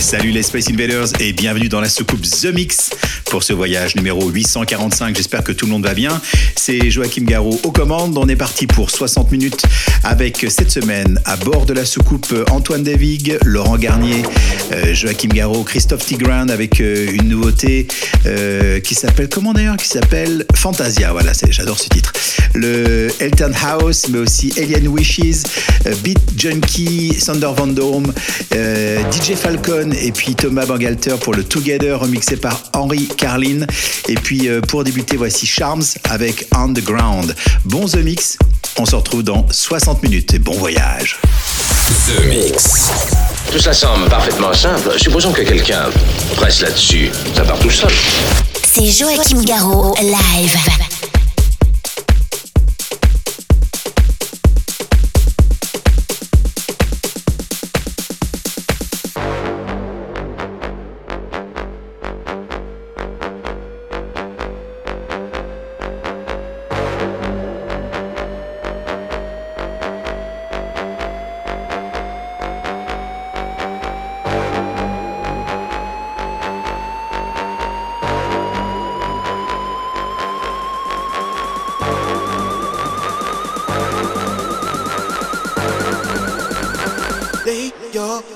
Salut les Space Invaders et bienvenue dans la soucoupe The Mix pour ce voyage numéro 845. J'espère que tout le monde va bien. C'est Joachim Garraud aux commandes. On est parti pour 60 minutes avec cette semaine à bord de la soucoupe Antoine Davig, Laurent Garnier, euh, Joachim Garraud, Christophe Tigran avec euh, une nouveauté euh, qui s'appelle comment d'ailleurs Qui s'appelle Fantasia. Voilà, j'adore ce titre. Le Elton House, mais aussi Alien Wishes, Beat Junkie, Sander Van Dome, DJ Falcon et puis Thomas Bangalter pour le Together remixé par Henri Carlin. Et puis euh, pour débuter, voici Charms avec Underground. Bon The Mix, on se retrouve dans 60 minutes et bon voyage. The Mix. Tout ça semble parfaitement simple. Supposons que quelqu'un presse là-dessus. Ça part tout seul. C'est Joachim Garraud, live.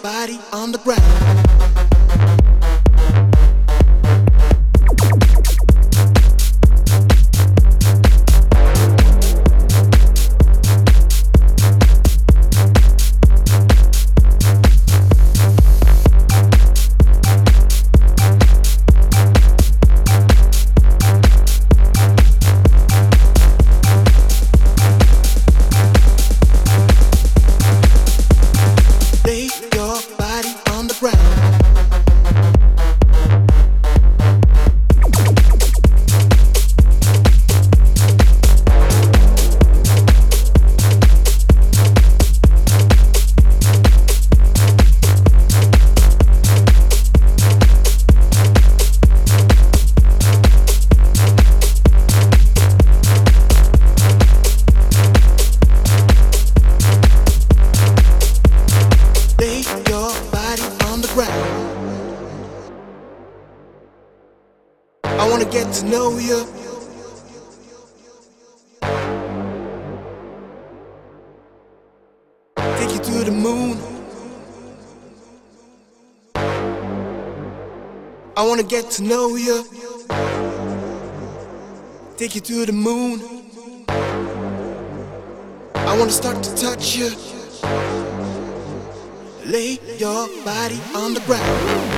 Body on the ground. Get to know you. Take you to the moon. I wanna start to touch you. Lay your body on the ground.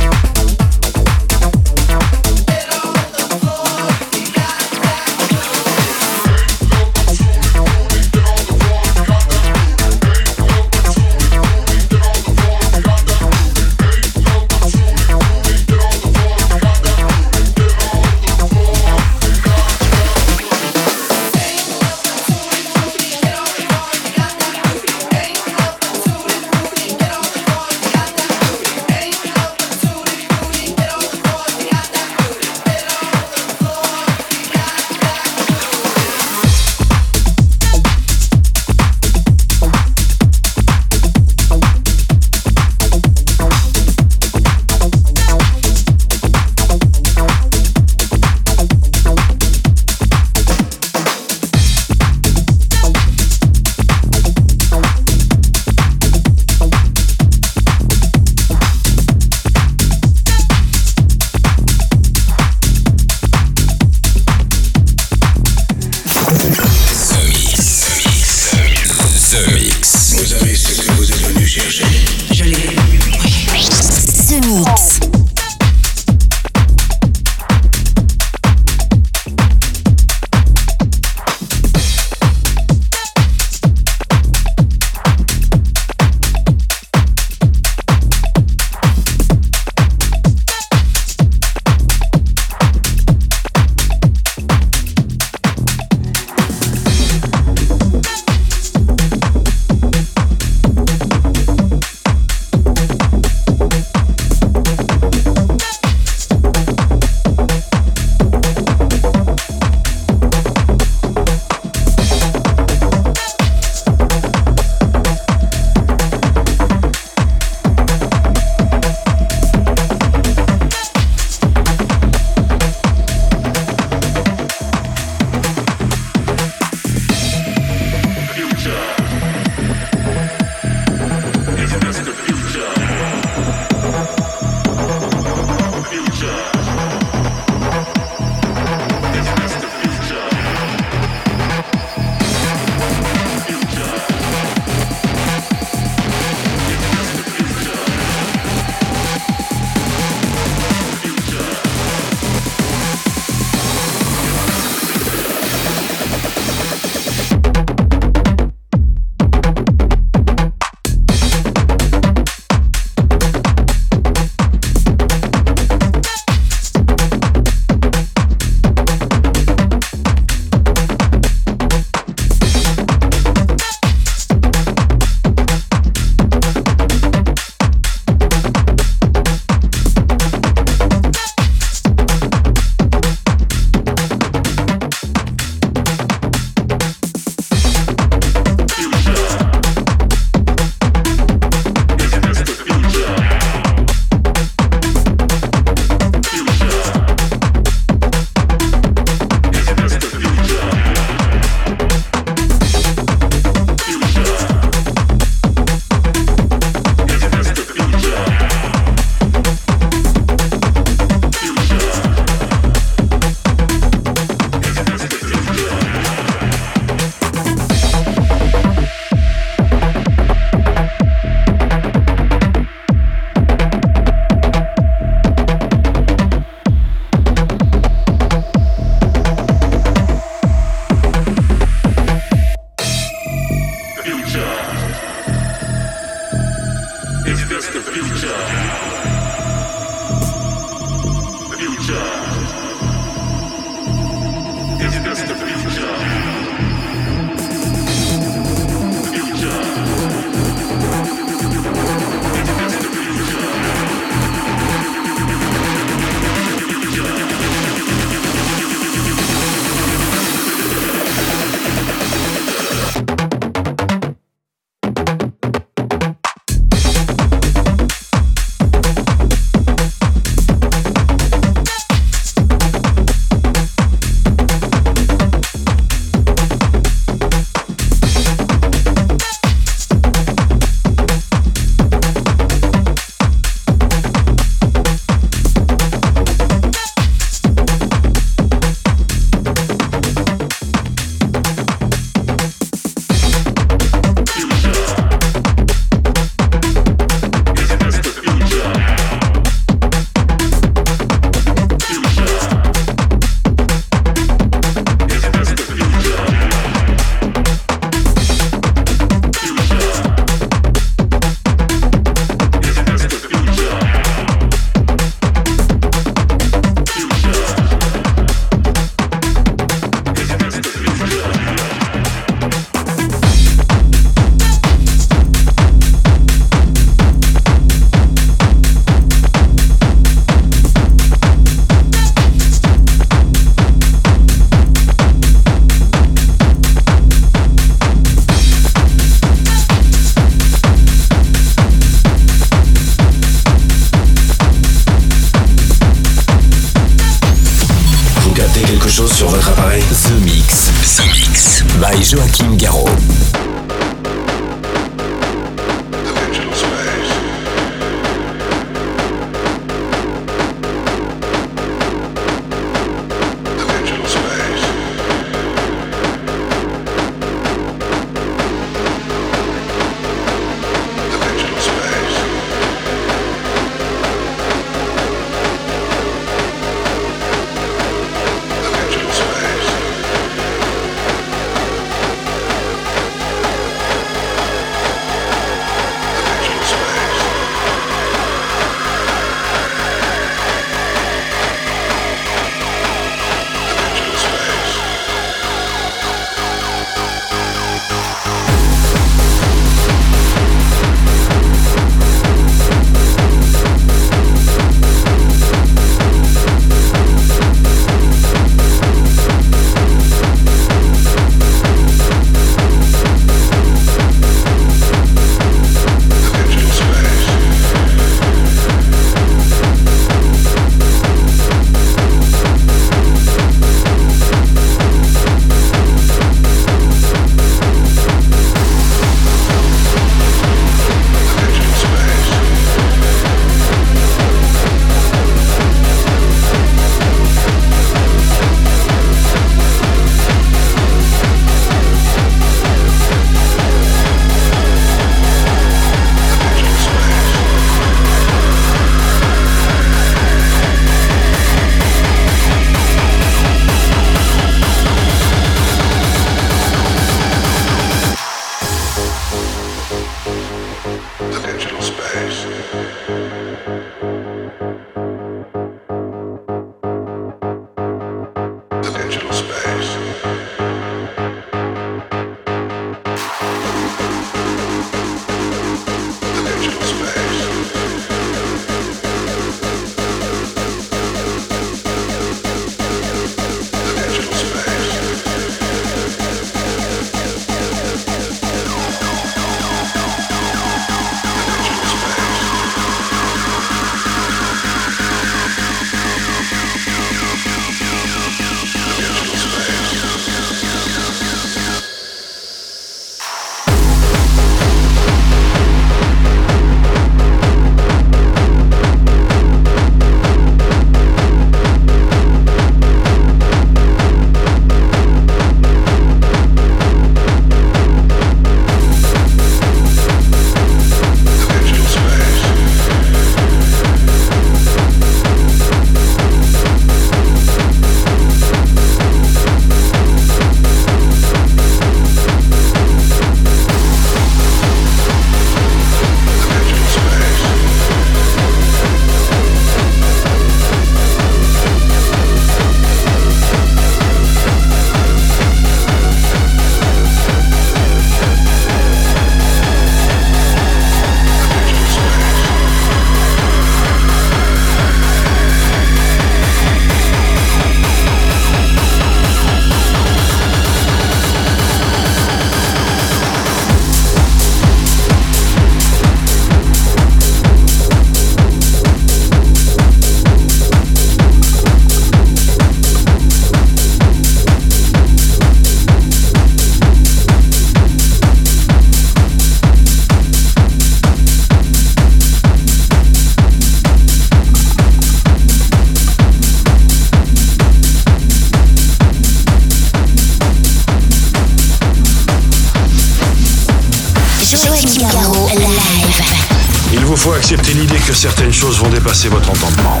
Choses vont dépasser votre entendement.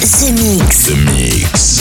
The Mix. The Mix.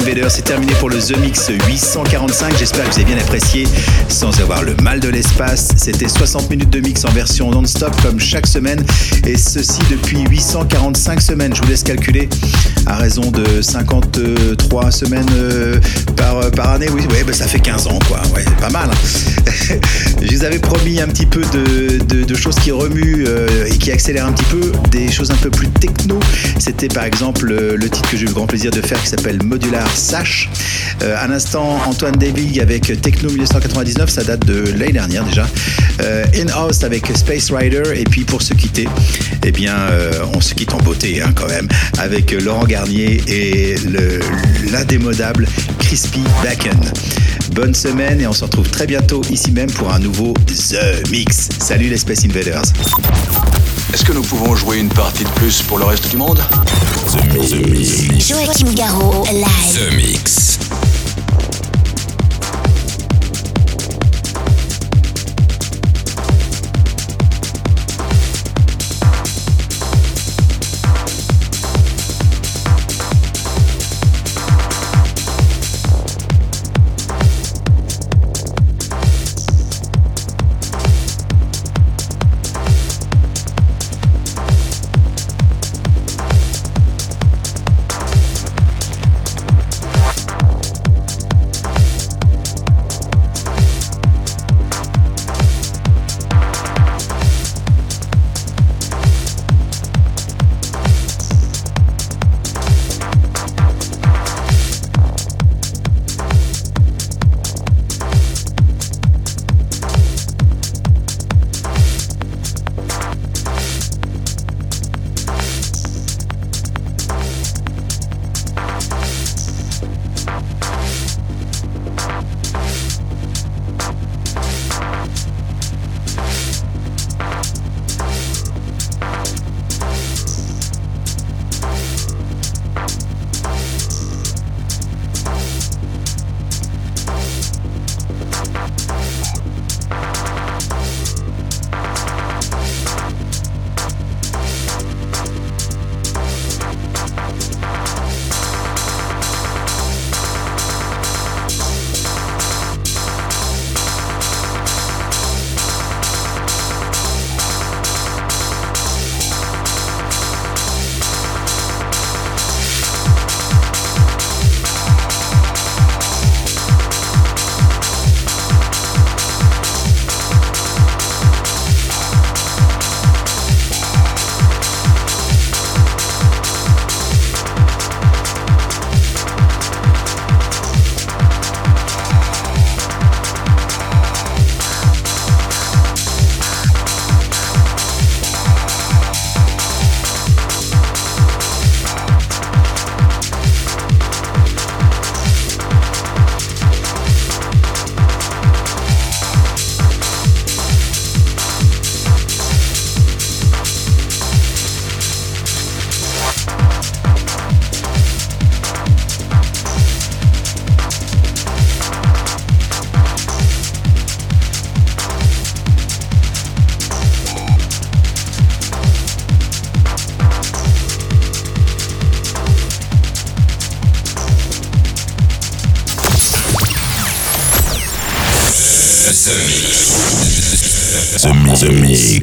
Invaders, The Mix 845. J'espère que vous avez bien apprécié sans avoir le mal de l'espace. C'était 60 minutes de mix en version non-stop comme chaque semaine. Et ceci depuis 845 semaines. Je vous laisse calculer à raison de 53 semaines euh, par, par année. Oui, ouais, bah, ça fait 15 ans, quoi. Ouais, pas mal. hein. Je vous avais promis un petit peu de, de- choses qui remuent euh, et qui accélèrent un petit peu, des choses un peu plus techno. C'était par exemple euh, le titre que j'ai eu le grand plaisir de faire qui s'appelle Modular Sash. Euh, un instant, Antoine Devig avec Techno 1999, ça date de l'année dernière déjà. Euh, In-House avec Space Rider. Et puis pour se quitter, eh bien, euh, on se quitte en beauté hein, quand même, avec Laurent Garnier et le- l'indémodable Crispy Bacon. Bonne semaine et on se retrouve très bientôt ici même pour un nouveau The Mix. Salut les Space Invaders. Est-ce que nous pouvons jouer une partie de plus pour le reste du monde? The Mix. The Mix. Joachim Garraud, live. The Mix. The Mix.